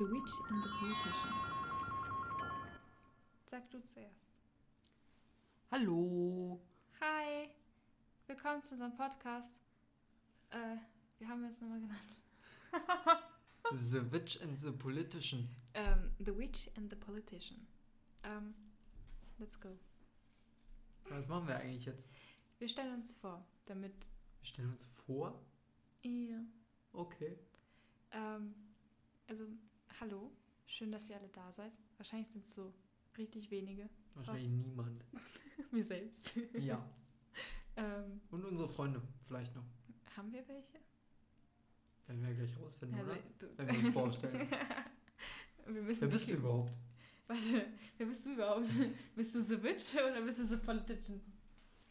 The Witch and the Politician. Sag du zuerst. Hallo. Hi, willkommen zu unserem Podcast. Äh, wie haben wir es nochmal genannt? The Witch and the Politician. Ähm, the Witch and the Politician. Ähm, let's go. Was machen wir eigentlich jetzt? Wir stellen uns vor, damit Wir stellen uns vor. ihr. Okay. Ähm, also, hallo, schön, dass ihr alle da seid. Wahrscheinlich sind es so richtig wenige. Wahrscheinlich niemand. Mir selbst. Ja. ähm, Und unsere Freunde vielleicht noch. haben wir welche? Werden wir gleich rausfinden, Also, oder? Wenn wir uns vorstellen. wir Wer bist du überhaupt? Warte, wer bist du überhaupt? bist du the witch oder bist du the politician?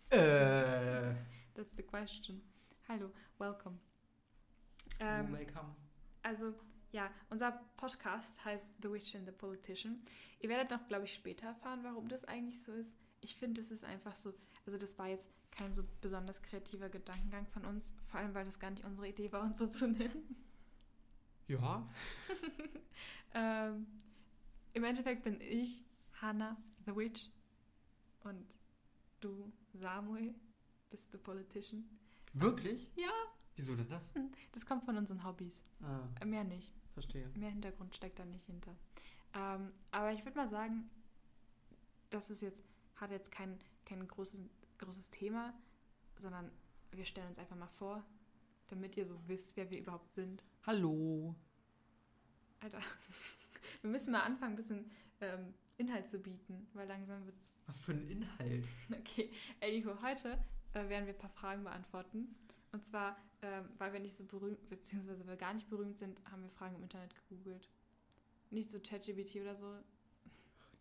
Äh. That's the question. Hallo, welcome. Ähm, welcome. also, ja, unser Podcast heißt The Witch and the Politician. Ihr werdet noch, glaube ich, später erfahren, warum das eigentlich so ist. Ich finde, es ist einfach so, also das war jetzt kein so besonders kreativer Gedankengang von uns, vor allem, weil das gar nicht unsere Idee war, uns so zu nennen. Ja. Ähm, Im Endeffekt bin ich Hannah, the Witch, und du, Samuel, bist the Politician. Wirklich? Ja, Wieso denn das? das kommt von unseren Hobbys. Ah, Mehr nicht. Verstehe. Mehr Hintergrund steckt da nicht hinter. Ähm, aber ich würde mal sagen, das ist jetzt, hat jetzt kein, kein großes, großes Thema, sondern wir stellen uns einfach mal vor, damit ihr so wisst, wer wir überhaupt sind. Hallo. Alter, wir müssen mal anfangen, ein bisschen ähm, Inhalt zu bieten, weil langsam wird's. Was für ein Inhalt. Okay, ey Nico, heute äh, werden wir ein paar Fragen beantworten. Und zwar, ähm, weil wir nicht so berühmt, beziehungsweise weil wir gar nicht berühmt sind, haben wir Fragen im Internet gegoogelt. Nicht so ChatGPT oder so.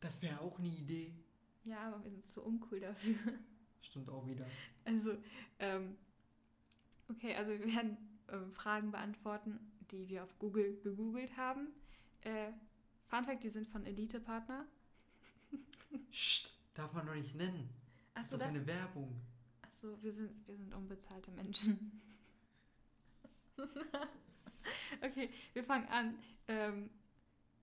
Das wäre auch eine Idee. Ja, aber wir sind zu uncool dafür. Stimmt auch wieder. Also, ähm, okay, also wir werden ähm, Fragen beantworten, die wir auf Google gegoogelt haben. Äh, Fun Fact, die sind von Elite-Partner. Psst, darf man doch nicht nennen. Das Achso, ist doch da, keine Werbung. Achso wir, sind, wir sind unbezahlte Menschen. okay, wir fangen an. Ähm,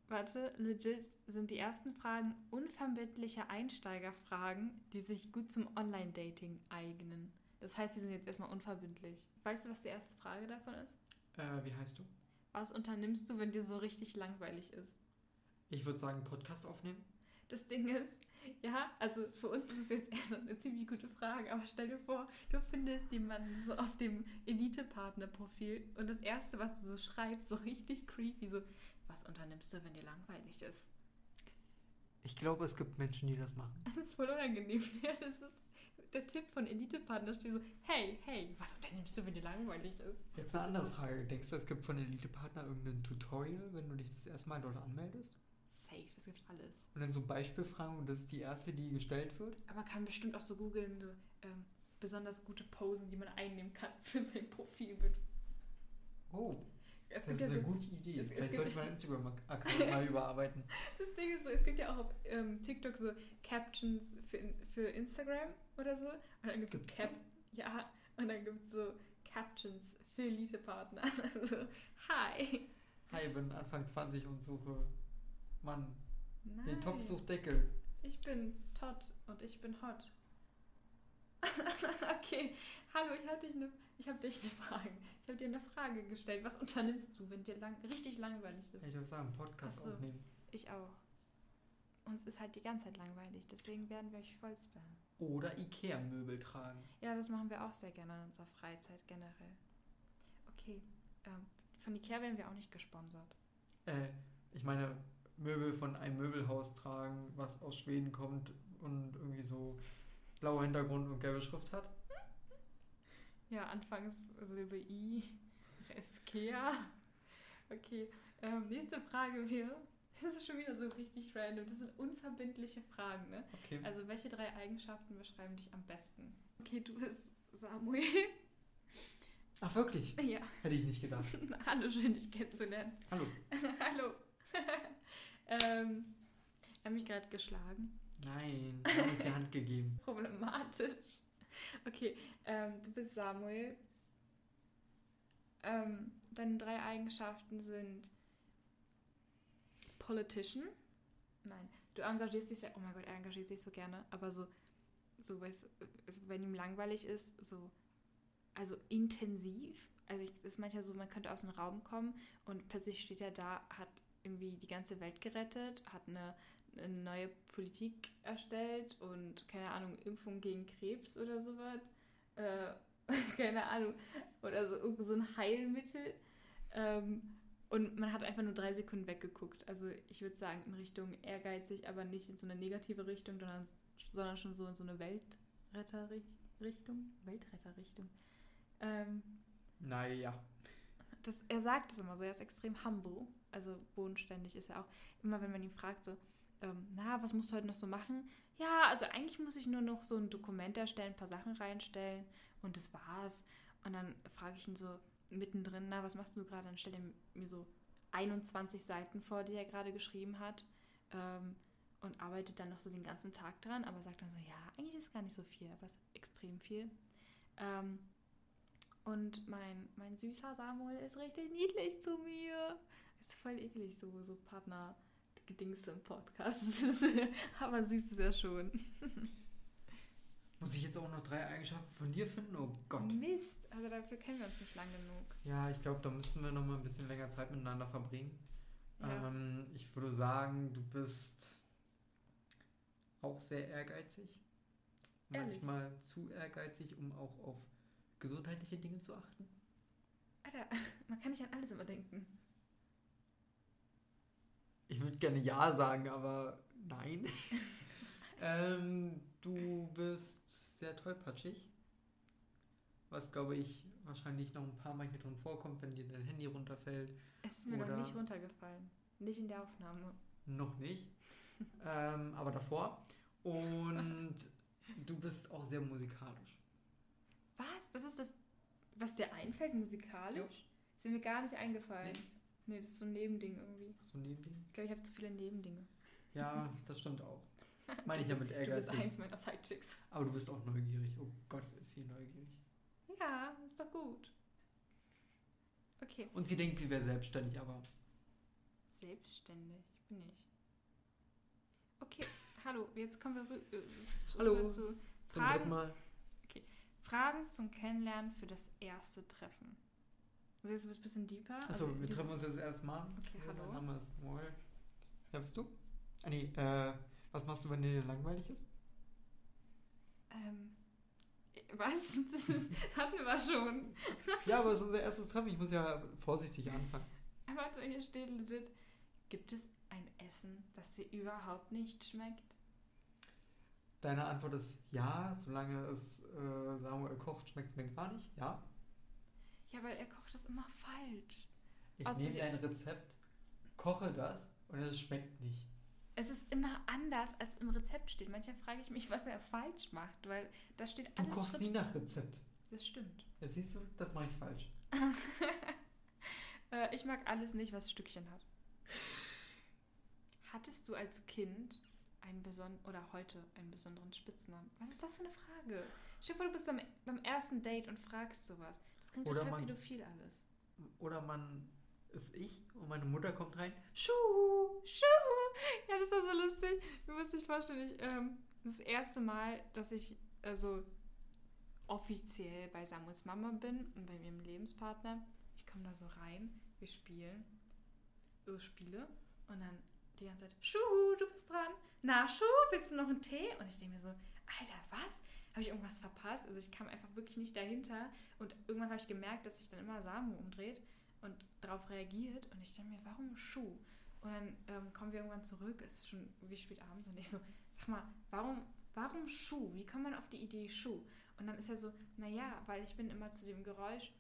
warte, legit sind die ersten Fragen unverbindliche Einsteigerfragen, die sich gut zum Online-Dating eignen. Das heißt, die sind jetzt erstmal unverbindlich. Weißt du, was die erste Frage davon ist? Äh, wie heißt du? Was unternimmst du, wenn dir so richtig langweilig ist? Ich würde sagen, Podcast aufnehmen. Das Ding ist, ja, also für uns ist es jetzt erst eine ziemlich gute Frage, aber stell dir vor, du findest jemanden so auf dem Elite-Partner-Profil und das Erste, was du so schreibst, so richtig creepy, so, was unternimmst du, wenn dir langweilig ist? Ich glaube, es gibt Menschen, die das machen. Das ist voll unangenehm. Ja, das ist der Tipp von Elite-Partner, steht so, hey, hey, was unternimmst du, wenn dir langweilig ist? Jetzt eine andere Frage. Denkst du, es gibt von Elite Partner irgendein Tutorial, wenn du dich das erste Mal dort anmeldest? Safe, es gibt alles. Und dann so Beispielfragen und das ist die erste, die gestellt wird? Aber man kann bestimmt auch so googeln, so ähm, besonders gute Posen, die man einnehmen kann für sein Profilbild. Oh, Es das ist ja eine so, gute Idee. es- es Vielleicht gibt- sollte ich meinen Instagram-Account mal überarbeiten. das Ding ist so, es gibt ja auch auf ähm, TikTok so Captions für, für Instagram oder so. Und dann gibt es Cap ja, und dann gibt es so Captions für Elite-Partner. Also, hi. Hi, bin Anfang 20 und suche Mann. Nein. Den Topf sucht Deckel. Ich bin Todd und ich bin hot. okay, hallo, ich habe dich, ne, ich hab dich eine Frage. Ich habe dir eine Frage gestellt. Was unternimmst du, wenn dir lang, richtig langweilig ist? Ich würde sagen, Podcast so. aufnehmen. Ich auch. Uns ist halt die ganze Zeit langweilig, deswegen werden wir euch voll spammen. Oder Ikea-Möbel tragen. Ja, das machen wir auch sehr gerne in unserer Freizeit generell. Okay, ähm, von Ikea werden wir auch nicht gesponsert. Äh, ich meine, Möbel von einem Möbelhaus tragen, was aus Schweden kommt und irgendwie so blauer Hintergrund und gelbe Schrift hat. Ja, anfangs Silbe I, Rest Kea. Okay, ähm, nächste Frage wäre, das ist schon wieder so richtig random, das sind unverbindliche Fragen, ne? Okay. Also welche drei Eigenschaften beschreiben dich am besten? Okay, du bist Samuel. Ach, wirklich? Ja, Hätte ich nicht gedacht. hallo, schön dich kennenzulernen. Hallo. hallo. Ähm, er hat mich gerade geschlagen. Nein, ich habe die Hand gegeben. Problematisch. Okay, ähm, du bist Samuel. Ähm, deine drei Eigenschaften sind politician. Nein, du engagierst dich sehr, oh mein Gott, er engagiert sich so gerne, aber so, so weiß, also wenn ihm langweilig ist, so, also intensiv. Also es ist manchmal so, man könnte aus dem Raum kommen und plötzlich steht er da, hat irgendwie die ganze Welt gerettet, hat eine, eine neue Politik erstellt und keine Ahnung, Impfung gegen Krebs oder sowas. Äh, keine Ahnung. Oder so, so ein Heilmittel. Ähm, und man hat einfach nur drei Sekunden weggeguckt. Also ich würde sagen, in Richtung ehrgeizig, aber nicht in so eine negative Richtung, sondern, sondern schon so in so eine Weltretterrichtung. Weltretterrichtung. Ähm, Naja. das, er sagt es immer so, er ist extrem humble, also bodenständig ist er auch. Immer wenn man ihn fragt, so, ähm, na, was musst du heute noch so machen? Ja, also eigentlich muss ich nur noch so ein Dokument erstellen, ein paar Sachen reinstellen und das war's. Und dann frage ich ihn so mittendrin, na, was machst du gerade? Dann stellt er mir so 21 Seiten vor, die er gerade geschrieben hat. Ähm, und arbeitet dann noch so den ganzen Tag dran, aber sagt dann so, ja, eigentlich ist gar nicht so viel, aber es ist extrem viel. Ähm, und mein, mein süßer Samuel ist richtig niedlich zu mir. Ist voll eklig, so, so Partner-Gedingse im Podcast. aber süß ist er schon. Muss ich jetzt auch noch drei Eigenschaften von dir finden? Oh Gott. Mist, also dafür kennen wir uns nicht lang genug. Ja, ich glaube, da müssten wir noch mal ein bisschen länger Zeit miteinander verbringen. Ja. Ähm, ich würde sagen, du bist auch sehr ehrgeizig. Ehrlich? Manchmal zu ehrgeizig, um auch auf gesundheitliche Dinge zu achten. Alter, man kann nicht an alles immer denken. Ich würde gerne Ja sagen, aber nein. ähm, du bist sehr tollpatschig. Was, glaube ich, wahrscheinlich noch ein paar Mal hier drin vorkommt, wenn dir dein Handy runterfällt. Es ist mir noch nicht runtergefallen. Nicht in der Aufnahme. Noch nicht. ähm, aber davor. Und du bist auch sehr musikalisch. Was? Das ist das, was dir einfällt musikalisch? Ist mir gar nicht eingefallen. Nee, das ist so ein Nebending irgendwie. So neben dir. Ich glaube, ich habe zu viele Nebendinge. Ja, das stimmt auch. Meine ich ja mit Du bist eins meiner Sidechicks. Aber du bist auch neugierig. Oh Gott, ist sie neugierig. Ja, ist doch gut. Okay. Und sie denkt, sie wäre selbstständig, aber Selbstständig bin ich. Okay, hallo, jetzt kommen wir äh, zu- Hallo, zu zum Fragen, Mal. Fragen zum Kennenlernen für das erste Treffen. Also jetzt ein bisschen deeper. Achso, also wir treffen uns jetzt erstmal. Okay, hallo. Mein Name ist Moel. Wer bist du? Ah, nee, äh, was machst du, wenn dir langweilig ist? Ähm, was? Das ist, hatten wir schon. Ja, aber es ist unser erstes Treffen. Ich muss ja vorsichtig anfangen. Warte, hier steht legit. Gibt es ein Essen, das dir überhaupt nicht schmeckt? Deine Antwort ist ja, solange es äh, Samuel kocht, schmeckt es mir gar nicht. Ja. Ja, weil er kocht das immer falsch. Ich Außerdem- nehme dein Rezept, koche das und es schmeckt nicht. Es ist immer anders, als im Rezept steht. Manchmal frage ich mich, was er falsch macht, weil da steht Du alles kochst Schritt- nie nach Rezept. Das stimmt. Jetzt siehst du, das mache ich falsch. Äh, ich mag alles nicht, was Stückchen hat. Hattest du als Kind einen beson oder heute einen besonderen Spitznamen? Was ist das für eine Frage? Stell dir vor, du bist beim ersten Date und fragst sowas. Klingt Oder total man- pädophil alles. Oder man ist ich und meine Mutter kommt rein. Schuh, Schuh. Ja, das war so lustig. Du musst dich vorstellen, ich, ähm, das erste Mal, dass ich also offiziell bei Samuels Mama bin und bei ihrem Lebenspartner. Ich komme da so rein, wir spielen so Spiele und dann die ganze Zeit, Schuh, du bist dran. Na, Schuh, willst du noch einen Tee? Und ich denke mir so, Alter, was? Habe ich irgendwas verpasst? Also ich kam einfach wirklich nicht dahinter und irgendwann habe ich gemerkt, dass sich dann immer Samu umdreht und darauf reagiert und ich denke mir, warum Schuh? Und dann ähm, kommen wir irgendwann zurück, es ist schon wie spät abends und ich so, sag mal, warum, warum Schuh? Wie kommt man auf die Idee Schuh? Und dann ist er so, naja, weil ich bin immer zu dem Geräusch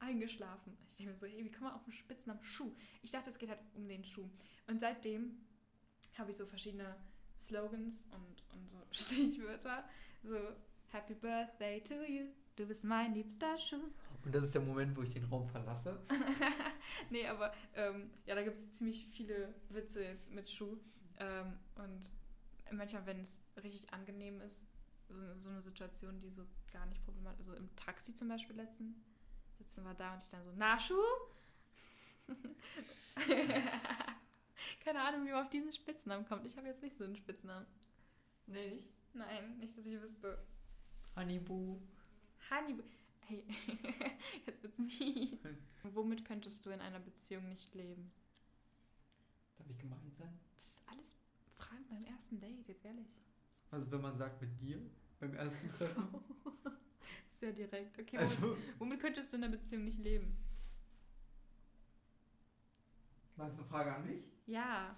eingeschlafen. Ich denke mir so, hey, wie kommt man auf den Spitznamen Schuh? Ich dachte, es geht halt um den Schuh. Und seitdem habe ich so verschiedene Slogans und, und so Stichwörter. So, Happy Birthday to you, du bist mein liebster Schuh. Und das ist der Moment, wo ich den Raum verlasse. nee, aber ähm, ja, da gibt es ziemlich viele Witze jetzt mit Schuh. Ähm, und manchmal, wenn es richtig angenehm ist, so, so eine Situation, die so gar nicht problematisch ist, also im Taxi zum Beispiel letztens, sitzen wir da und ich dann so, na Schuh? Keine Ahnung, wie man auf diesen Spitznamen kommt. Ich habe jetzt nicht so einen Spitznamen. Nee, nicht? Nein, nicht, dass ich wüsste. Honeyboo. Hannibal. Hey, jetzt wird's mies. Womit könntest du in einer Beziehung nicht leben? Darf ich gemeint sein? Das ist alles Fragen beim ersten Date, jetzt ehrlich. Also wenn man sagt mit dir beim ersten Treffen. Sehr direkt. Okay, womit, Also, womit könntest du in einer Beziehung nicht leben? War das eine Frage an mich? Ja,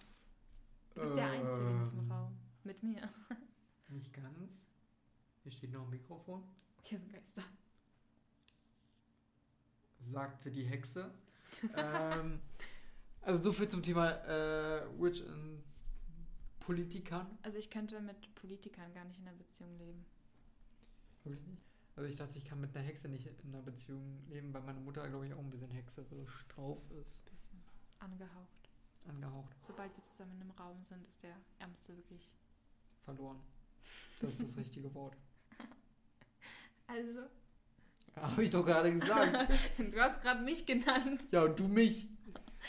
du bist der Einzige in diesem Ähm, Raum. Mit mir. Nicht ganz. Hier steht noch ein Mikrofon. Hier sind Geister. Sagte die Hexe. ähm, also so viel zum Thema äh, Witch in Politikern. Also ich könnte mit Politikern gar nicht in einer Beziehung leben. Wirklich nicht? Also ich dachte, ich kann mit einer Hexe nicht in einer Beziehung leben, weil meine Mutter, glaube ich, auch ein bisschen hexerisch drauf ist. Bisschen angehaucht. Angehaucht. Sobald wir zusammen in einem Raum sind, ist der Ärmste wirklich. Verloren. Das ist das richtige Wort. Also, Habe ich doch gerade gesagt. du hast gerade mich genannt. ja, und du mich.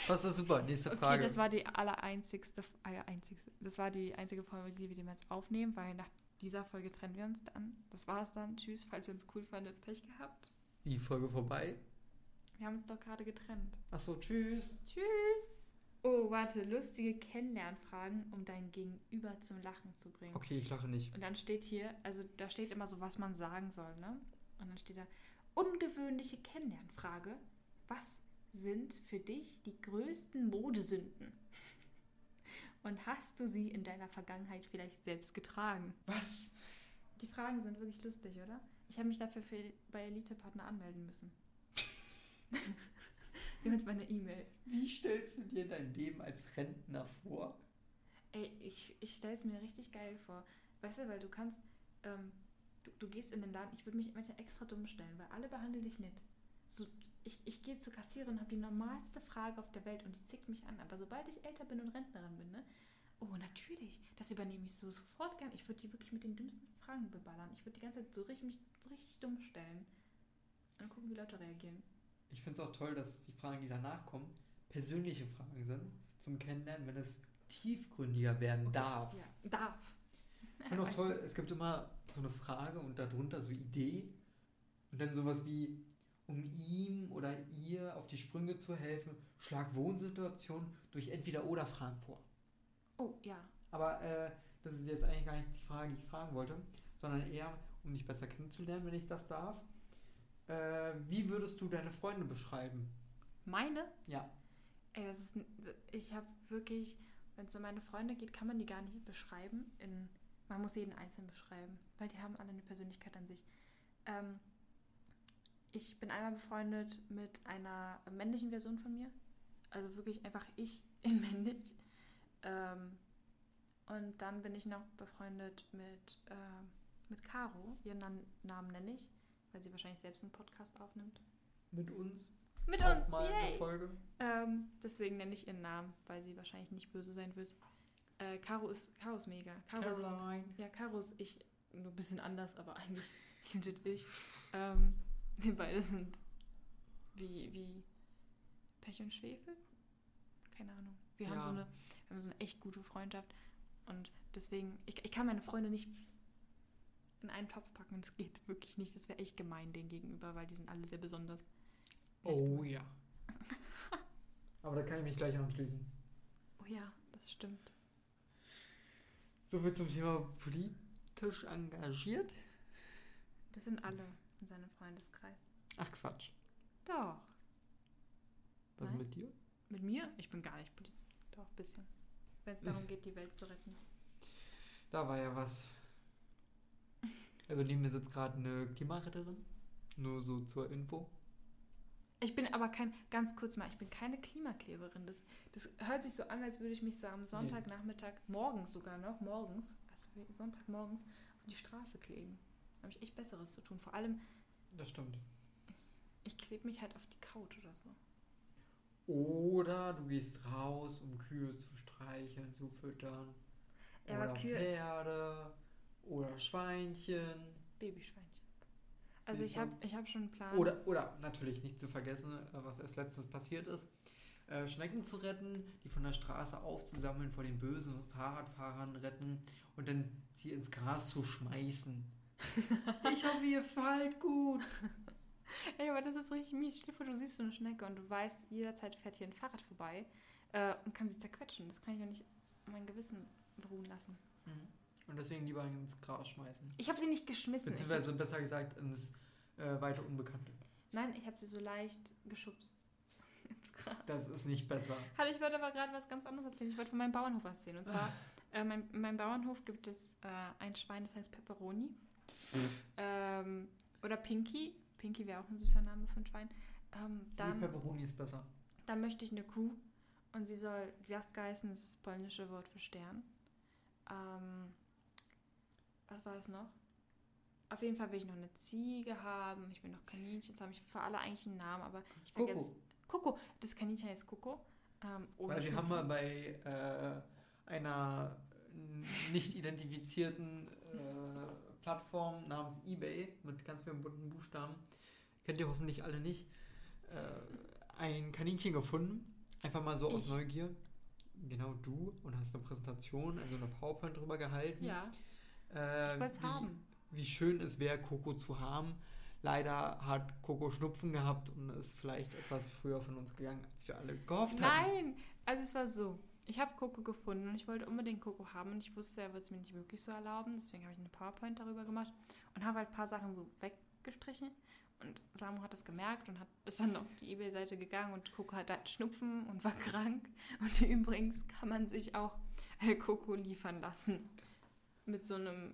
Was ist super? Nächste Okay, Frage. das war die allereinzigste, äh, einzigste, das war die einzige Folge, die wir dem jetzt aufnehmen, weil nach dieser Folge trennen wir uns dann. Das war's dann. Tschüss, falls ihr uns cool fandet, Pech gehabt. Die Folge vorbei. Wir haben uns doch gerade getrennt. Achso, tschüss. Tschüss. Oh, warte, lustige Kennenlernfragen, um dein Gegenüber zum Lachen zu bringen. Okay, ich lache nicht. Und dann steht hier, also da steht immer so, was man sagen soll, ne? Und dann steht da, ungewöhnliche Kennenlernfrage. Was sind für dich die größten Modesünden? Und hast du sie in deiner Vergangenheit vielleicht selbst getragen? Was? Die Fragen sind wirklich lustig, oder? Ich habe mich dafür für, bei Elite-Partner anmelden müssen. Jetzt meine E-Mail. Wie stellst du dir dein Leben als Rentner vor? Ey, ich, ich stelle es mir richtig geil vor. Weißt du, weil du kannst, ähm, du, du gehst in den Laden, ich würde mich manchmal extra dumm stellen, weil alle behandeln dich nett. So, ich, ich gehe zur Kassiererin und habe die normalste Frage auf der Welt und die zickt mich an. Aber sobald ich älter bin und Rentnerin bin, ne? Oh, natürlich, das übernehme ich so sofort gern. Ich würde die wirklich mit den dümmsten Fragen beballern. Ich würde die ganze Zeit so richtig, mich richtig dumm stellen. Und gucken, wie Leute reagieren. Ich finde es auch toll, dass die Fragen, die danach kommen, persönliche Fragen sind zum Kennenlernen, wenn es tiefgründiger werden darf. Ja, darf. Ich finde auch toll, es gibt immer so eine Frage und darunter so Idee und dann sowas wie, um ihm oder ihr auf die Sprünge zu helfen, schlag Wohnsituation durch Entweder-Oder-Fragen vor. Oh, ja. Aber äh, das ist jetzt eigentlich gar nicht die Frage, die ich fragen wollte, sondern eher, um dich besser kennenzulernen, wenn ich das darf. Äh, wie würdest du deine Freunde beschreiben? Meine? Ja. Ey, das ist. Ich habe wirklich. Wenn es um meine Freunde geht, kann man die gar nicht beschreiben. In, man muss jeden einzeln beschreiben, weil die haben alle eine Persönlichkeit an sich. Ähm, ich bin einmal befreundet mit einer männlichen Version von mir. Also wirklich einfach ich in männlich. Ähm, und dann bin ich noch befreundet mit, äh, mit Caro. Ihren Namen nenne ich, weil sie wahrscheinlich selbst einen Podcast aufnimmt. Mit uns? Mit Auch uns, mal eine yay! Folge? Ähm, deswegen nenne ich ihren Namen, weil sie wahrscheinlich nicht böse sein wird. Äh, Caro ist, Caro ist mega. Caro ist, ja, Caro ist ich, nur ein bisschen anders, aber eigentlich legit ich. Ähm, wir beide sind wie, wie Pech und Schwefel? Keine Ahnung. Wir haben Ja. so eine, wir haben so eine echt gute Freundschaft und deswegen, ich, ich kann meine Freunde nicht in einen Topf packen das geht wirklich nicht. Das wäre echt gemein denen gegenüber, weil die sind alle sehr besonders. Oh ja. Aber da kann ich mich gleich anschließen. Oh ja, das stimmt. Soviel zum Thema politisch engagiert. Das sind alle in seinem Freundeskreis. Ach Quatsch. Doch. Was Nein. mit dir? Mit mir? Ich bin gar nicht politisch. Doch, ein bisschen. Wenn es darum geht, die Welt zu retten. Da war ja was. Also neben mir sitzt gerade eine Klimaretterin. Nur so zur Info. Ich bin aber kein, ganz kurz mal, ich bin keine Klimakleberin. Das, das hört sich so an, als würde ich mich so am Sonntagnachmittag, morgens sogar noch, morgens, also Sonntagmorgens, auf die Straße kleben. Da habe ich echt Besseres zu tun. Vor allem, Das stimmt. ich klebe mich halt auf die Couch oder so. Oder du gehst raus, um Kühe zu streicheln, zu füttern. Ja, oder Kühe, Pferde. Oder Schweinchen. Babyschweinchen. Also ich habe ich hab schon einen Plan. Oder, oder natürlich nicht zu vergessen, äh, was erst letztens passiert ist. äh, Schnecken zu retten, die von der Straße aufzusammeln, vor den bösen Fahrradfahrern retten und dann sie ins Gras zu schmeißen. ich hoffe, ihr fallt gut. Ey, aber das ist richtig mies. Stell dir vor, du siehst so eine Schnecke und du weißt, jederzeit fährt hier ein Fahrrad vorbei äh, und kann sie zerquetschen. Das kann ich doch nicht mein Gewissen beruhen lassen. Mhm. Und deswegen lieber ins Gras schmeißen. Ich habe sie nicht geschmissen. Beziehungsweise besser gesagt ins äh, weite Unbekannte. Nein, ich habe sie so leicht geschubst. ins Gras. Das ist nicht besser. Hallo, ich wollte aber gerade was ganz anderes erzählen. Ich wollte von meinem Bauernhof erzählen. Und zwar, äh, mein, in meinem Bauernhof gibt es äh, ein Schwein, das heißt Pepperoni. Ähm, oder Pinky. Pinky wäre auch ein süßer Name für ein Schwein. Ähm, dann, Pepperoni ist besser. dann möchte ich eine Kuh. Und sie soll Gwiazdka heißen, das ist das polnische Wort für Stern. Ähm, was war es noch? Auf jeden Fall will ich noch eine Ziege haben. Ich will noch Kaninchen. Jetzt habe ich für alle eigentlich einen Namen, aber ich vergesse. Coco. Coco. Das Kaninchen heißt Coco. Ähm, Weil wir haben mal bei äh, einer nicht identifizierten äh, Plattform namens eBay mit ganz vielen bunten Buchstaben, kennt ihr hoffentlich alle nicht, äh, ein Kaninchen gefunden. Einfach mal so aus Ich. Neugier. Genau du und hast eine Präsentation, also eine PowerPoint drüber gehalten. Ja, äh, ich wollte es haben. wie schön es wäre, Coco zu haben. Leider hat Coco Schnupfen gehabt und ist vielleicht etwas früher von uns gegangen, als wir alle gehofft hatten. Nein! Also es war so. Ich habe Coco gefunden und ich wollte unbedingt Coco haben und ich wusste, er wird es mir nicht wirklich so erlauben. Deswegen habe ich eine PowerPoint darüber gemacht und habe halt ein paar Sachen so weggestrichen. Und Samu hat das gemerkt und hat, ist dann auf die Ebay-Seite gegangen und Coco hat halt Schnupfen und war krank. Und übrigens kann man sich auch äh, Coco liefern lassen. Mit so einem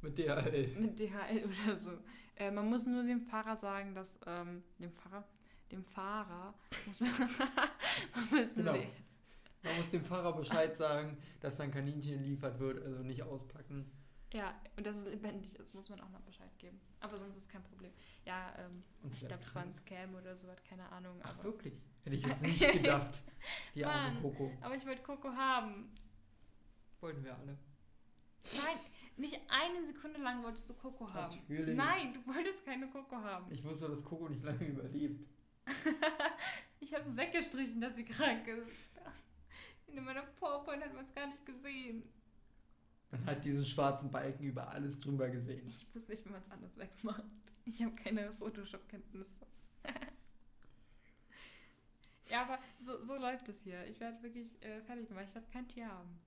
Mit DHL. mit DHL oder so. Äh, man muss nur dem Fahrer sagen, dass ähm, dem Fahrer, dem Fahrer muss man, man muss Genau. den- Man muss dem Fahrer Bescheid sagen, dass sein Kaninchen geliefert wird, also nicht auspacken. ja und dass es lebendig ist, muss man auch noch Bescheid geben. Aber sonst ist kein Problem. Ja, ähm, ich glaube, es war ein Scam oder so, hat keine Ahnung. Ach, Aber, wirklich? Hätte ich jetzt nicht gedacht. Die arme Mann. Coco. aber ich wollte Coco haben. Wollten wir alle. Nein, nicht eine Sekunde lang wolltest du Coco haben. Natürlich. Nein, du wolltest keine Coco haben. Ich wusste, dass Coco nicht lange überlebt. Ich habe es weggestrichen, dass sie krank ist. In meiner PowerPoint hat man es gar nicht gesehen. Man hat diesen schwarzen Balken über alles drüber gesehen. Ich wusste nicht, wie man es anders wegmacht. Ich habe keine Photoshop-Kenntnisse. ja, aber so, so läuft es hier. Ich werde wirklich äh, fertig gemacht. Ich darf kein Tier haben.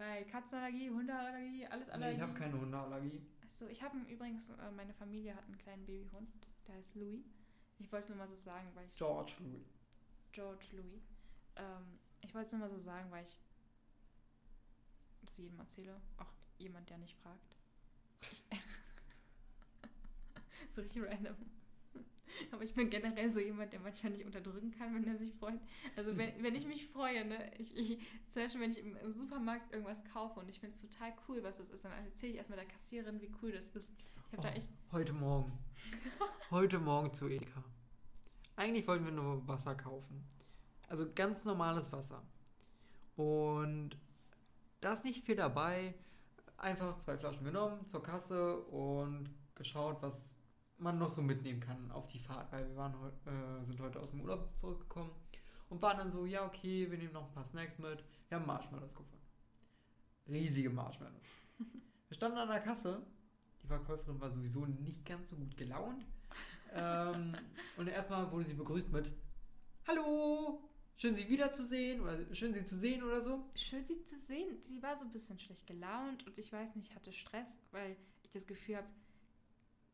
Weil Katzenallergie, Hundeallergie, alles Nee, Allergie. ich habe keine Hundeallergie. Achso, ich habe übrigens, äh, meine Familie hat einen kleinen Babyhund, der heißt Louis. Ich wollte nur mal so sagen, weil ich. George Louis. George Louis. Ähm, ich wollte es nur mal so sagen, weil ich das jedem erzähle. Auch jemand, der nicht fragt. So richtig random. Aber ich bin generell so jemand, der manchmal nicht unterdrücken kann, wenn er sich freut. Also wenn, wenn ich mich freue, ne, ich, ich, zum Beispiel, wenn ich im, im Supermarkt irgendwas kaufe und ich finde es total cool, was das ist, dann erzähle ich erstmal der Kassiererin, wie cool das ist. Ich habe da Oh, echt. heute Morgen. heute Morgen zu Edeka. Eigentlich wollten wir nur Wasser kaufen. Also ganz normales Wasser. Und da ist nicht viel dabei. Einfach zwei Flaschen genommen, zur Kasse und geschaut, was man noch so mitnehmen kann auf die Fahrt, weil wir waren heu äh, sind heute aus dem Urlaub zurückgekommen und waren dann so, ja okay, wir nehmen noch ein paar Snacks mit. Wir haben Marshmallows gefunden. Riesige Marshmallows. Wir standen an der Kasse. Die Verkäuferin war sowieso nicht ganz so gut gelaunt. Ähm, und erstmal wurde sie begrüßt mit Hallo, schön Sie wiederzusehen oder schön Sie zu sehen oder so. Schön, sie zu sehen. Sie war so ein bisschen schlecht gelaunt und ich weiß nicht, ich hatte Stress, weil ich das Gefühl habe,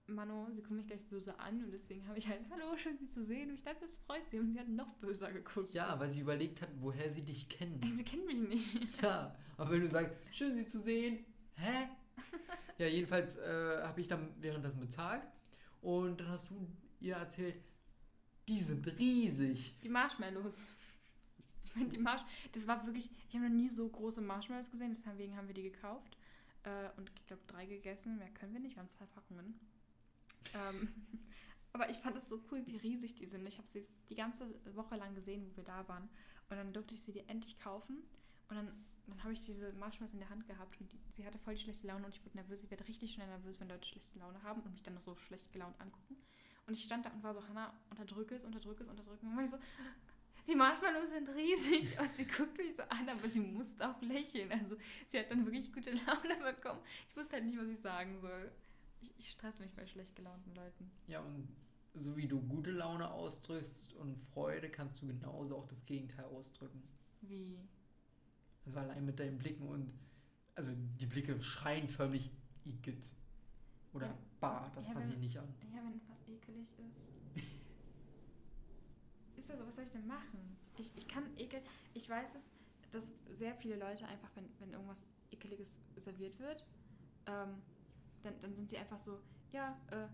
Mano, sie kommt mich gleich böse an und deswegen habe ich halt, hallo, schön, sie zu sehen. Und ich dachte, das freut sie und sie hat noch böser geguckt. Ja, weil sie überlegt hat, woher sie dich kennen. Sie kennt mich nicht. Ja, aber wenn du sagst, schön Sie zu sehen, hä? Ja, jedenfalls äh, habe ich dann währenddessen bezahlt und dann hast du ihr erzählt, die sind riesig. Die Marshmallows. Ich meine, die Marsh das war wirklich, ich habe noch nie so große Marshmallows gesehen, deswegen haben wir die gekauft. Äh, und ich glaube, drei gegessen. Mehr können wir nicht, wir haben zwei Packungen. Ähm, aber ich fand es so cool, wie riesig die sind. Ich habe sie die ganze Woche lang gesehen, wo wir da waren. Und dann durfte ich sie dir endlich kaufen. Und dann, dann habe ich diese Marshmallows in der Hand gehabt und die, sie hatte voll die schlechte Laune und ich wurde nervös. Ich werde richtig schnell nervös, wenn Leute schlechte Laune haben und mich dann noch so schlecht gelaunt angucken. Und ich stand da und war so, Hannah, unterdrücke es, unterdrücke es, unterdrücke es. Und ich so, Die Marshmallows sind riesig und sie guckt mich so an, aber sie musste auch lächeln. Also sie hat dann wirklich gute Laune bekommen. Ich wusste halt nicht, was ich sagen soll. Ich, ich stresse mich bei schlecht gelaunten Leuten. Ja, und so wie du gute Laune ausdrückst und Freude, kannst du genauso auch das Gegenteil ausdrücken. Wie? Also allein mit deinen Blicken und also die Blicke schreien förmlich Igitt. Oder Ja. Bah, das Ja, fasse ich nicht an. Ja, wenn was ekelig ist. ist das so, was soll ich denn machen? Ich, ich kann ekel. Ich weiß es, dass sehr viele Leute einfach, wenn, wenn irgendwas Ekeliges serviert wird, ähm, dann, dann sind sie einfach so, ja, äh,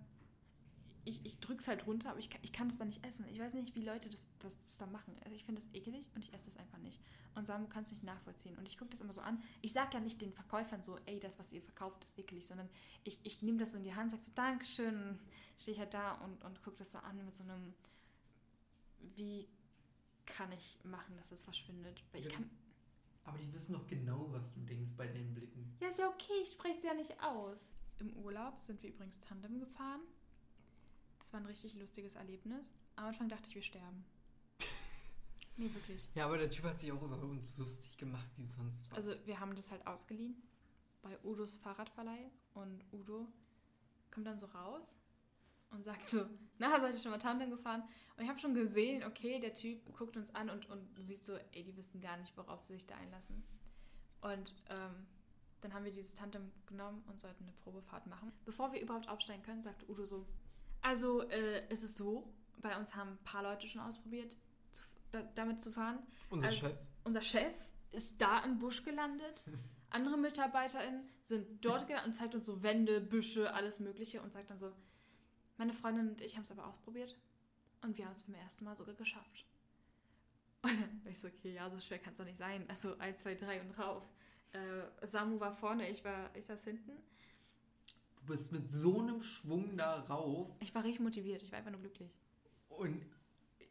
ich, ich drück's halt runter, aber ich kann, ich kann das dann nicht essen. Ich weiß nicht, wie Leute das, das, das da machen. Also ich finde das ekelig und ich esse das einfach nicht. Und Samu kann es nicht nachvollziehen. Und ich gucke das immer so an. Ich sage ja nicht den Verkäufern so, ey, das, was ihr verkauft, ist ekelig, sondern ich, ich nehme das so in die Hand, sage so, Dankeschön, stehe ich halt da und, und gucke das so an mit so einem, wie kann ich machen, dass das verschwindet? Weil ich Ja. kann, Aber die wissen doch genau, was du denkst bei deinen Blicken. ja, ist ja okay, ich spreche es ja nicht aus. Im Urlaub sind wir übrigens Tandem gefahren. Das war ein richtig lustiges Erlebnis. Am Anfang dachte ich, wir sterben. nee, wirklich. Ja, aber der Typ hat sich auch über uns lustig gemacht, wie sonst was. Also wir haben das halt ausgeliehen bei Udos Fahrradverleih und Udo kommt dann so raus und sagt so, na, seid ihr schon mal Tandem gefahren? Und ich habe schon gesehen, okay, der Typ guckt uns an und, und sieht so, ey, die wissen gar nicht, worauf sie sich da einlassen. Und ähm, dann haben wir dieses Tandem genommen und sollten eine Probefahrt machen. Bevor wir überhaupt aufsteigen können, sagte Udo so, also äh, es ist so, bei uns haben ein paar Leute schon ausprobiert, zu, da, damit zu fahren. Unser also- Chef. Unser Chef ist da im Busch gelandet. Andere MitarbeiterInnen sind dort gelandet und zeigt uns so Wände, Büsche, alles Mögliche und sagt dann so, meine Freundin und ich haben es aber ausprobiert und wir haben es beim ersten Mal sogar geschafft. Und dann war ich so, okay, ja, so schwer kann es doch nicht sein. Also 1, 2, 3 und rauf. Äh, Samu war vorne, ich war, ich saß hinten. Du bist mit so einem Schwung da rauf Ich war richtig motiviert, ich war einfach nur glücklich. und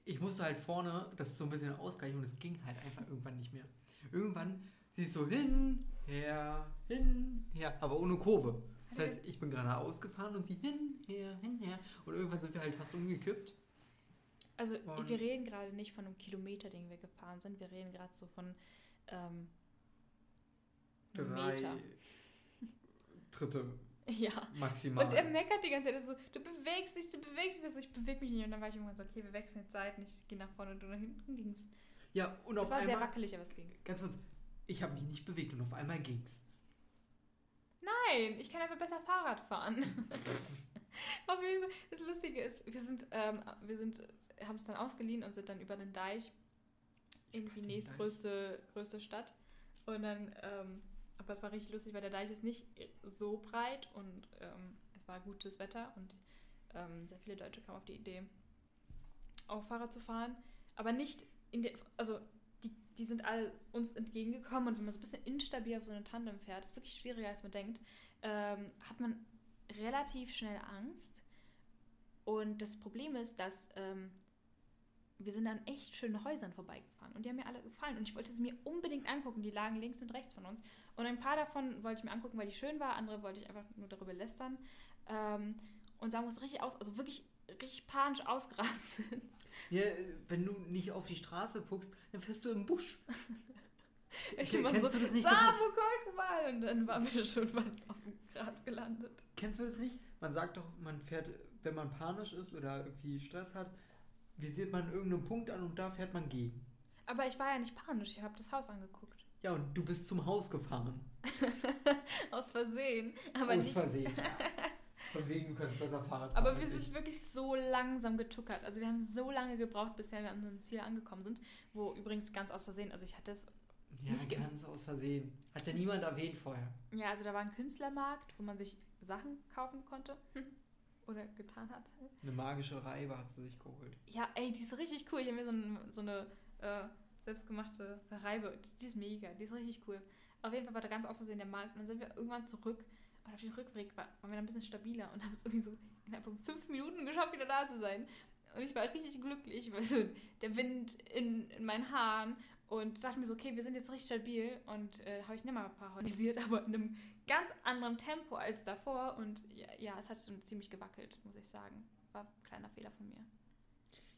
ich musste halt vorne das so ein bisschen ausgleichen und es ging halt einfach irgendwann nicht mehr. Irgendwann siehst du hin, her, hin, her, aber ohne Kurve. Das heißt, ich bin geradeaus gefahren und sie hin, her, hin, her. Und irgendwann sind wir halt fast umgekippt. Also Und- wir reden gerade nicht von einem Kilometer, den wir gefahren sind. Wir reden gerade so von ähm, Drei Meter. Dritte Ja. maximal. Und er meckert die ganze Zeit, so, du bewegst dich, du bewegst dich, ich bewege mich nicht. Und dann war ich irgendwann so, okay, wir wechseln jetzt Seiten, ich gehe nach vorne und du nach hinten ging's. ja, und Es auf war sehr einmal, wackelig, aber es ging. ganz kurz, ich habe mich nicht bewegt und auf einmal ging's. Nein, ich kann einfach besser Fahrrad fahren. Auf jeden Fall, das Lustige ist, wir sind, ähm, wir sind, haben es dann ausgeliehen und sind dann über den Deich in die nächstgrößte größte Stadt. Und dann, ähm, aber es war richtig lustig, weil der Deich ist nicht so breit und ähm, es war gutes Wetter und ähm, sehr viele Leute kamen auf die Idee, auch Fahrrad zu fahren. Aber nicht in der, also die, die sind alle uns entgegengekommen und wenn man so ein bisschen instabil auf so eine Tandem fährt, ist wirklich schwieriger als man denkt, ähm, hat man relativ schnell Angst. Und das Problem ist, dass ähm, wir sind an echt schönen Häusern vorbeigefahren und die haben mir alle gefallen und ich wollte sie mir unbedingt angucken. Die lagen links und rechts von uns und ein paar davon wollte ich mir angucken, weil die schön war, andere wollte ich einfach nur darüber lästern. Ähm, und sagen muss richtig aus, also wirklich richtig panisch ausgerastet. Ja, wenn du nicht auf die Straße guckst, dann fährst du im Busch. Ich immer kennst so, du das nicht, Samu, guck mal! Und dann waren wir schon fast auf dem Gras gelandet. Kennst du das nicht? Man sagt doch, man fährt, wenn man panisch ist oder irgendwie Stress hat, visiert man irgendeinen Punkt an und da fährt man gegen. Aber ich war ja nicht panisch, ich habe das Haus angeguckt. Ja, und du bist zum Haus gefahren. Aus Versehen. Aber Aus nicht. Versehen. Von wegen, du kannst besser Fahrrad fahren. Aber wir sind ich. wirklich so langsam getuckert. Also wir haben so lange gebraucht, bis wir an unserem Ziel angekommen sind. Wo übrigens ganz aus Versehen, also ich hatte es, Ja, nicht ganz aus Versehen. Hat ja niemand erwähnt vorher. ja, also da war ein Künstlermarkt, wo man sich Sachen kaufen konnte. Oder getan hat. Eine magische Reibe hat sie sich geholt. Ja, ey, die ist richtig cool. Ich habe mir so, ein, so eine äh, selbstgemachte Reibe. Die ist mega, die ist richtig cool. Auf jeden Fall war da ganz aus Versehen der Markt. Und dann sind wir irgendwann zurück. Und auf dem Rückweg war, waren wir dann ein bisschen stabiler und haben es irgendwie so innerhalb von fünf Minuten geschafft, wieder da zu sein. Und ich war richtig glücklich, weil so der Wind in, in meinen Haaren und dachte mir so, okay, wir sind jetzt richtig stabil. Und äh, habe ich nicht mal organisiert, aber in einem ganz anderen Tempo als davor. Und ja, ja, es hat so ziemlich gewackelt, muss ich sagen. War ein kleiner Fehler von mir.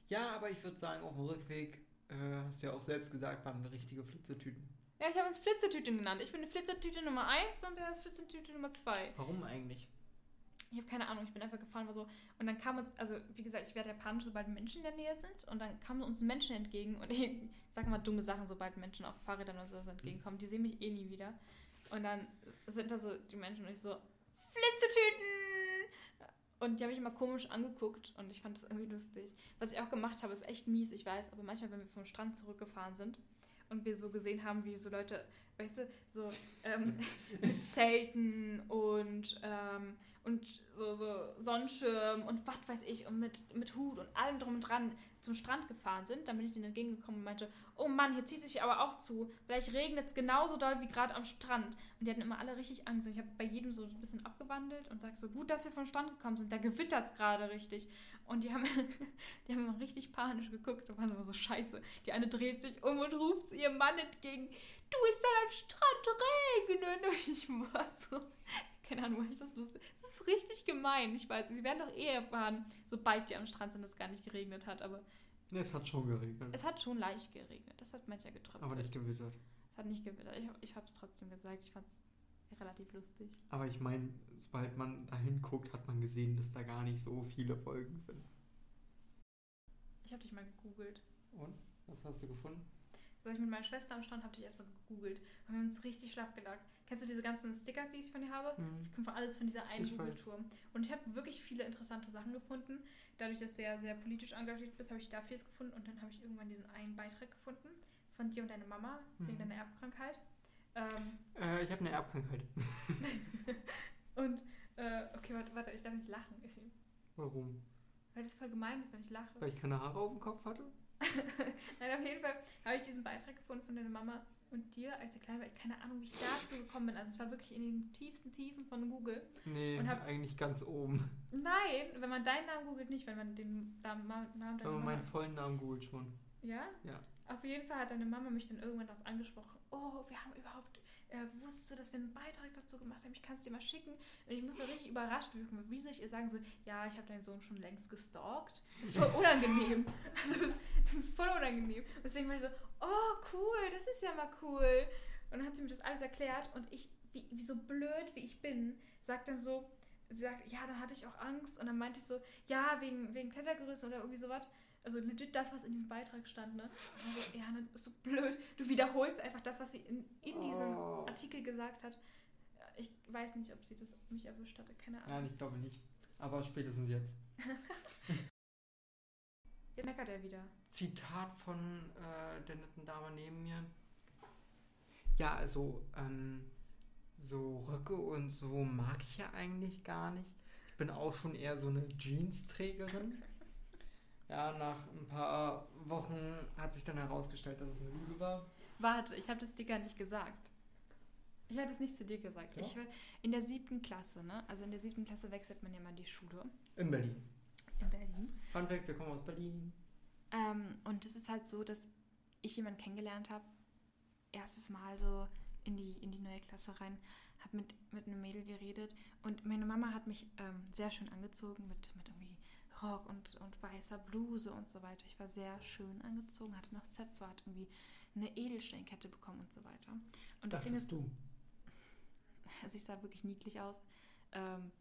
Ja, aber ich würde sagen, auf dem Rückweg äh, hast du ja auch selbst gesagt, waren richtige Flitzetüten. Ja, ich habe uns Flitzertüten genannt. Ich bin eine Flitzertüte Nummer 1 und er ist Flitzertüte Nummer 2. Warum eigentlich? Ich habe keine Ahnung, ich bin einfach gefahren, war so. Und dann kam uns, also wie gesagt, ich werde ja panisch, sobald Menschen in der Nähe sind. Und dann kamen uns Menschen entgegen. Und ich sage mal dumme Sachen, sobald Menschen auf Fahrrädern oder so entgegenkommen. Die sehen mich eh nie wieder. Und dann sind da so die Menschen und ich so, Flitzetüten! Und die habe ich immer komisch angeguckt und ich fand das irgendwie lustig. Was ich auch gemacht habe, ist echt mies, ich weiß, aber manchmal, wenn wir vom Strand zurückgefahren sind und wir so gesehen haben, wie so Leute, weißt du, so ähm, mit Zelten und, ähm, und so, so Sonnenschirm und was weiß ich und mit, mit Hut und allem drum und dran zum Strand gefahren sind, dann bin ich denen entgegengekommen und meinte, oh Mann, hier zieht sich aber auch zu. Vielleicht regnet es genauso doll wie gerade am Strand. Und die hatten immer alle richtig Angst. Und ich habe bei jedem so ein bisschen abgewandelt und sage so, gut, dass wir vom Strand gekommen sind, da gewittert es gerade richtig. Und die haben, die haben immer richtig panisch geguckt und waren immer so scheiße. Die eine dreht sich um und ruft zu ihrem Mann entgegen, du, es soll am Strand regnen. Und ich war so, keine Ahnung, war ich das lustig. Das ist richtig gemein, ich weiß. Sie werden doch eher erfahren, sobald die am Strand sind, dass es gar nicht geregnet hat. Aber Ne, es hat schon geregnet. es hat schon leicht geregnet. Das hat manchmal getröpfelt. aber nicht gewittert. Es hat nicht gewittert. Ich, ich habe es trotzdem gesagt. Ich fand es relativ lustig. Aber ich meine, sobald man da hinguckt, hat man gesehen, dass da gar nicht so viele Folgen sind. Ich habe dich mal gegoogelt. Und? Was hast du gefunden? Als ich mit meiner Schwester am Strand habe ich erstmal gegoogelt. Wir haben uns richtig schlapp gelacht. Kennst du diese ganzen Stickers, die ich von dir habe? Hm. kommt von alles von dieser einen Ich. Google-Tour. Und ich habe wirklich viele interessante Sachen gefunden. Dadurch, dass du ja sehr politisch engagiert bist, habe ich da vieles gefunden. Und dann habe ich irgendwann diesen einen Beitrag gefunden von dir und deiner Mama wegen Mhm. deiner Erbkrankheit. Ähm, Äh, ich habe eine Erbkrankheit. und, äh, okay, warte, warte, ich darf nicht lachen. Ich, Warum? weil das voll gemein ist, wenn ich lache. Weil ich keine Haare auf dem Kopf hatte? Nein, auf jeden Fall habe ich diesen Beitrag gefunden von deiner Mama und dir, als ihr klein war. Keine Ahnung, wie ich dazu gekommen bin. Also es war wirklich in den tiefsten Tiefen von Google. Nee, Und hab- eigentlich ganz oben. Nein, wenn man deinen Namen googelt, nicht, wenn man den Namen deiner Aber Mama... meinen vollen Namen googelt schon. Ja? Ja. Auf jeden Fall hat deine Mama mich dann irgendwann darauf angesprochen, oh, wir haben überhaupt, äh, wusstest du, dass wir einen Beitrag dazu gemacht haben? Ich kann es dir mal schicken. Und ich musste richtig überrascht wirken. Wie soll ich ihr sagen, so, ja, ich habe deinen Sohn schon längst gestalkt? Das ist voll unangenehm. Also, das ist voll unangenehm. Deswegen war ich so, oh, cool, das ist ja mal cool. Und dann hat sie mir das alles erklärt und ich, wie, wie so blöd wie ich bin, sagt dann so, sie sagt, ja, dann hatte ich auch Angst. Und dann meinte ich so, ja, wegen, wegen Klettergerüsten oder irgendwie sowas. Also legit das, was in diesem Beitrag stand, ne? Und dann so, ja, ne, ist so blöd. Du wiederholst einfach das, was sie in, in diesem Oh. Artikel gesagt hat. Ich weiß nicht, ob sie das mich erwischt hatte, keine Ahnung. Nein, ich glaube nicht. Aber spätestens jetzt. Jetzt meckert er wieder. Zitat von äh, der netten Dame neben mir. Ja, also, ähm, so Röcke und so mag ich ja eigentlich gar nicht. Ich bin auch schon eher so eine Jeans-Trägerin. Ja, nach ein paar Wochen hat sich dann herausgestellt, dass es eine Lüge war. Warte, ich habe das dir gar nicht gesagt. Ich habe das nicht zu dir gesagt. Ja? Ich in der siebten Klasse, ne? Also in der siebten Klasse wechselt man ja mal die Schule In Berlin. in Berlin. Fun Fact, wir kommen aus Berlin. Ähm, und es ist halt so, dass ich jemanden kennengelernt habe, erstes Mal so in die, in die neue Klasse rein, habe mit, mit einem Mädel geredet und meine Mama hat mich ähm, sehr schön angezogen mit, mit irgendwie Rock und, und weißer Bluse und so weiter. Ich war sehr schön angezogen, hatte noch Zöpfe, hatte irgendwie eine Edelsteinkette bekommen und so weiter. Und das Ding ist, Dachtest du? also ich sah wirklich niedlich aus. Ähm,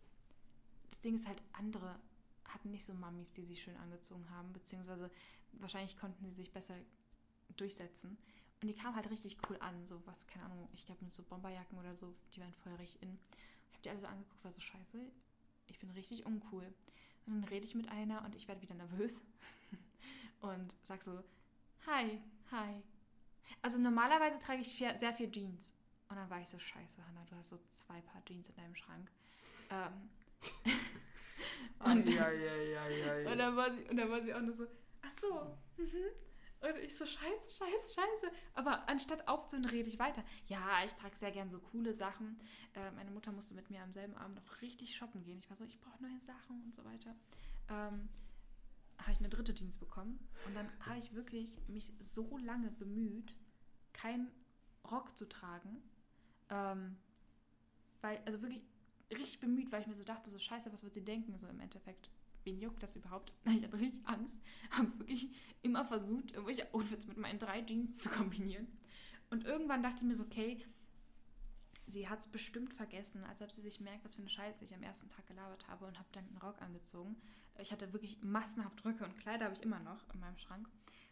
das Ding ist halt, andere hatten nicht so Mamis, die sie schön angezogen haben, beziehungsweise wahrscheinlich konnten sie sich besser durchsetzen. Und die kamen halt richtig cool an, so was, keine Ahnung, ich glaube mit so Bomberjacken oder so, die waren voll richtig in. Ich habe die alle so angeguckt, war so scheiße, ich bin richtig uncool. Und dann rede ich mit einer und ich werde wieder nervös und sag so, hi, hi. Also normalerweise trage ich viel, sehr viel Jeans. Und dann war ich so, scheiße, Hannah, du hast so zwei Paar Jeans in deinem Schrank. Ähm, und, Eieieiei. und, dann war sie, und dann war sie auch nur so, ach so, mhm. Und ich so, scheiße, scheiße, scheiße. Aber anstatt aufzuhören, rede ich weiter. Ja, ich trage sehr gern so coole Sachen. Äh, meine Mutter musste mit mir am selben Abend noch richtig shoppen gehen. Ich war so, ich brauche neue Sachen und so weiter. Ähm, habe ich eine dritte Dienst bekommen. Und dann habe ich wirklich mich so lange bemüht, keinen Rock zu tragen. Ähm, weil, also wirklich richtig bemüht, weil ich mir so dachte, so scheiße, was wird sie denken, so im Endeffekt. Wen juckt das überhaupt? Ich hatte richtig Angst, habe wirklich immer versucht, irgendwelche Outfits mit meinen drei Jeans zu kombinieren. Und irgendwann dachte ich mir so, okay, sie hat es bestimmt vergessen, als ob sie sich merkt, was für eine Scheiße ich am ersten Tag gelabert habe und habe dann einen Rock angezogen. Ich hatte wirklich massenhaft Röcke und Kleider habe ich immer noch in meinem Schrank.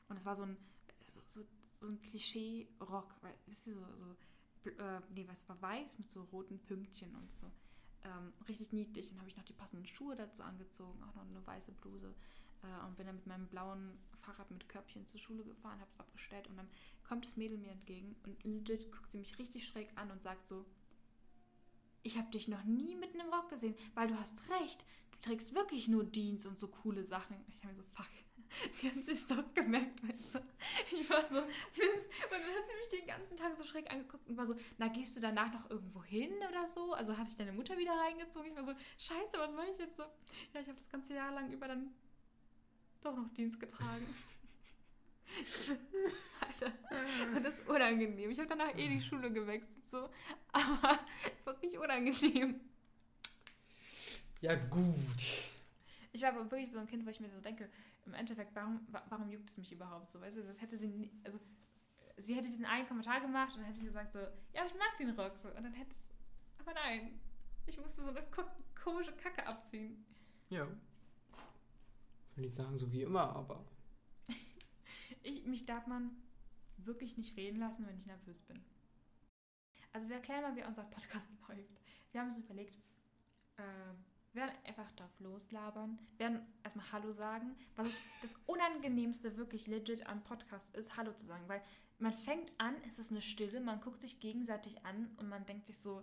Und es war so ein, so, so, so ein Klischee-Rock, wisst ihr, so, so äh, nee, was war weiß mit so roten Pünktchen und so. Ähm, richtig niedlich. Dann habe ich noch die passenden Schuhe dazu angezogen, auch noch eine weiße Bluse. Äh, und bin dann mit meinem blauen Fahrrad mit Körbchen zur Schule gefahren, habe es abgestellt und dann kommt das Mädel mir entgegen und legit guckt sie mich richtig schräg an und sagt so, ich habe dich noch nie mit einem Rock gesehen, weil du hast recht, du trägst wirklich nur Jeans und so coole Sachen. Ich habe mir so, fuck, sie hat sich doch gemerkt, weißt du. Ich war so, und dann hat sie mich den ganzen Tag so schräg angeguckt und war so, na, gehst du danach noch irgendwo hin oder so? Also hatte ich deine Mutter wieder reingezogen? Ich war so, scheiße, was mache ich jetzt so? Ja, ich habe das ganze Jahr lang über dann doch noch Jeans getragen. Alter, das ist unangenehm. Ich habe danach eh die Schule gewechselt, so. Aber es war nicht unangenehm. Ja, gut. Ich war aber wirklich so ein Kind, wo ich mir so denke, im Endeffekt, warum, warum juckt es mich überhaupt so? Weißt du, das hätte sie, nie, also sie hätte diesen einen Kommentar gemacht und hätte gesagt so, ja, ich mag den Rock so. Und dann hätte es, aber nein, ich musste so eine komische Kacke abziehen. Ja. Will ich sagen, so wie immer, aber ich, mich darf man wirklich nicht reden lassen, wenn ich nervös bin. Also wir erklären mal, wie unser Podcast läuft. Wir haben uns überlegt, äh, wir werden einfach drauf loslabern, werden erstmal Hallo sagen. Was das Unangenehmste wirklich legit am Podcast ist, Hallo zu sagen, weil man fängt an, es ist eine Stille, man guckt sich gegenseitig an und man denkt sich so,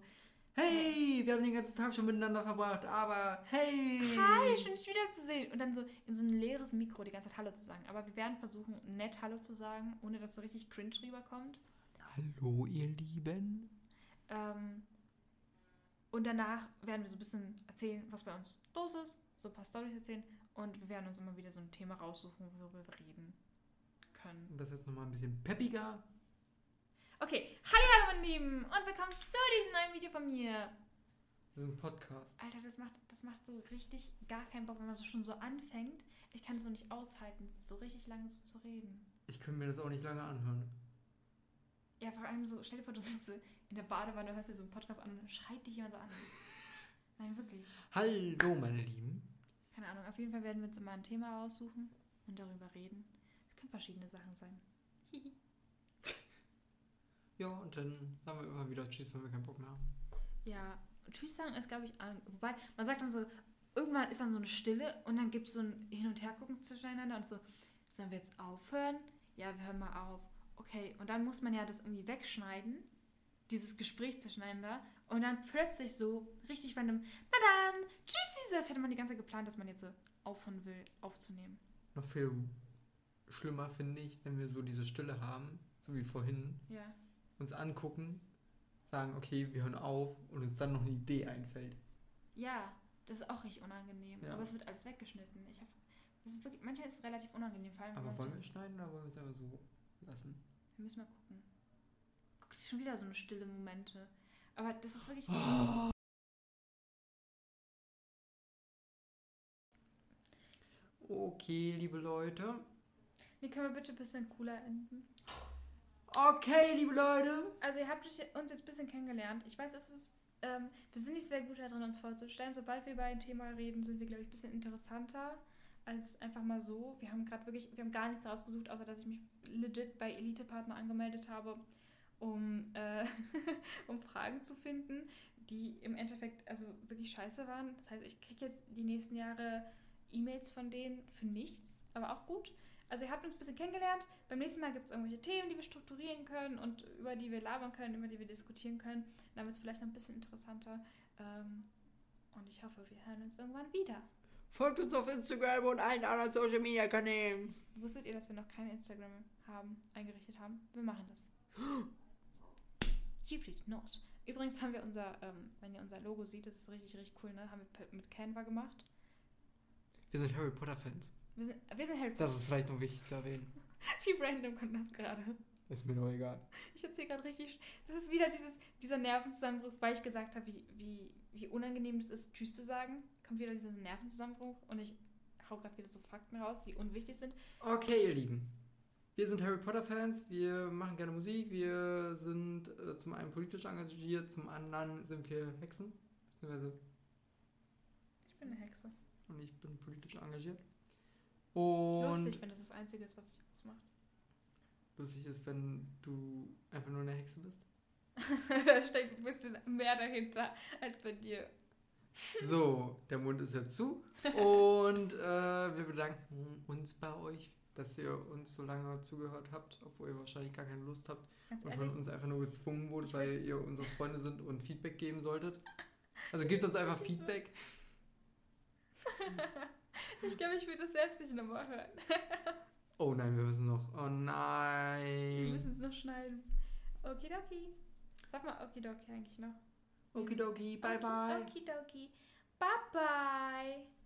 Hey, wir haben den ganzen Tag schon miteinander verbracht, aber hey! Hi, schön dich wiederzusehen. Und dann so in so ein leeres Mikro die ganze Zeit Hallo zu sagen. Aber wir werden versuchen, nett Hallo zu sagen, ohne dass es richtig cringe rüberkommt. Hallo, ihr Lieben. Ähm, und danach werden wir so ein bisschen erzählen, was bei uns los ist, so ein paar Storys erzählen. Und wir werden uns immer wieder so ein Thema raussuchen, worüber wir reden können. Und das jetzt nochmal ein bisschen peppiger. Okay, hallo, hallo meine Lieben und willkommen zu diesem neuen Video von mir. Das ist ein Podcast. Alter, das macht, das macht so richtig gar keinen Bock, wenn man so schon so anfängt. Ich kann es so nicht aushalten, so richtig lange so zu reden. Ich könnte mir das auch nicht lange anhören. Ja, vor allem so, stell dir vor, du sitzt in der Badewanne, hörst dir so einen Podcast an und dann schreit dich jemand so an. Nein, wirklich. Hallo, meine Lieben. Keine Ahnung, auf jeden Fall werden wir uns immer ein Thema aussuchen und darüber reden. Es können verschiedene Sachen sein. Ja, und dann sagen wir immer wieder Tschüss, wenn wir keinen Bock mehr haben. Ja, Tschüss sagen ist, glaube ich, an. Wobei, man sagt dann so, irgendwann ist dann so eine Stille und dann gibt es so ein Hin- und Hergucken zwischeneinander und so, sollen wir jetzt aufhören? Ja, wir hören mal auf. Okay, und dann muss man ja das irgendwie wegschneiden, dieses Gespräch zwischeneinander und dann plötzlich so richtig bei einem, na dann, tschüssi, so als hätte man die ganze Zeit geplant, dass man jetzt so aufhören will, aufzunehmen. Noch viel schlimmer finde ich, wenn wir so diese Stille haben, so wie vorhin. Ja uns angucken, sagen, okay, wir hören auf und uns dann noch eine Idee einfällt. Ja, das ist auch richtig unangenehm. Ja. Aber es wird alles weggeschnitten. Ich hab, das ist wirklich, manchmal ist es relativ unangenehm. Vor allem aber wollen wir schneiden oder wollen wir es einfach so lassen? Wir müssen mal gucken. Guck, das ist schon wieder so eine stille Momente. Aber das ist wirklich. Oh. Okay, liebe Leute. Nee, können wir bitte ein bisschen cooler enden? Okay, liebe Leute. Also ihr habt uns jetzt ein bisschen kennengelernt. Ich weiß, es ist, ähm, wir sind nicht sehr gut darin, uns vorzustellen. Sobald wir über ein Thema reden, sind wir, glaube ich, ein bisschen interessanter als einfach mal so. Wir haben gerade wirklich, wir haben gar nichts rausgesucht, außer dass ich mich legit bei Elite-Partner angemeldet habe, um, äh, um Fragen zu finden, die im Endeffekt also wirklich scheiße waren. Das heißt, ich kriege jetzt die nächsten Jahre E-Mails von denen für nichts, aber auch gut. Also ihr habt uns ein bisschen kennengelernt. Beim nächsten Mal gibt es irgendwelche Themen, die wir strukturieren können und über die wir labern können, über die wir diskutieren können. Dann wird es vielleicht noch ein bisschen interessanter. Ähm, und ich hoffe, wir hören uns irgendwann wieder. Folgt uns auf Instagram und allen anderen Social Media Kanälen. Wusstet ihr, dass wir noch kein Instagram haben, eingerichtet haben? Wir machen das. You did not. Übrigens haben wir unser, ähm, wenn ihr unser Logo seht, das ist richtig, richtig cool, ne? Haben wir mit Canva gemacht. Wir sind Harry Potter Fans. Wir sind, wir sind Harry Potter. Das ist vielleicht noch wichtig zu erwähnen. Wie random kommt das gerade? Ist mir nur egal. Ich erzähle gerade richtig. Das ist wieder dieses, dieser Nervenzusammenbruch, weil ich gesagt habe, wie, wie, wie unangenehm es ist, Tschüss zu sagen. Kommt wieder dieser Nervenzusammenbruch und ich hau gerade wieder so Fakten raus, die unwichtig sind. Okay, ihr Lieben. Wir sind Harry Potter-Fans, wir machen gerne Musik, wir sind äh, zum einen politisch engagiert, zum anderen sind wir Hexen. Beziehungsweise Ich bin eine Hexe. und ich bin politisch engagiert. Und Lustig, wenn das das Einzige ist, was dich ausmacht. lustig ist, wenn du einfach nur eine Hexe bist. da steckt ein bisschen mehr dahinter als bei dir. So, der Mund ist jetzt zu. Und äh, wir bedanken uns bei euch, dass ihr uns so lange zugehört habt, obwohl ihr wahrscheinlich gar keine Lust habt Ganz und ehrlich. von uns einfach nur gezwungen wurde, weil ihr unsere Freunde sind und Feedback geben solltet. Also gebt uns einfach Feedback. Ich glaube, ich will das selbst nicht nochmal hören. Oh nein, wir müssen noch. Oh Wir nein. müssen es noch schneiden. Okidoki. Sag mal Okidoki eigentlich noch. Okie dokie. Bye bye. Okie dokie. Bye bye.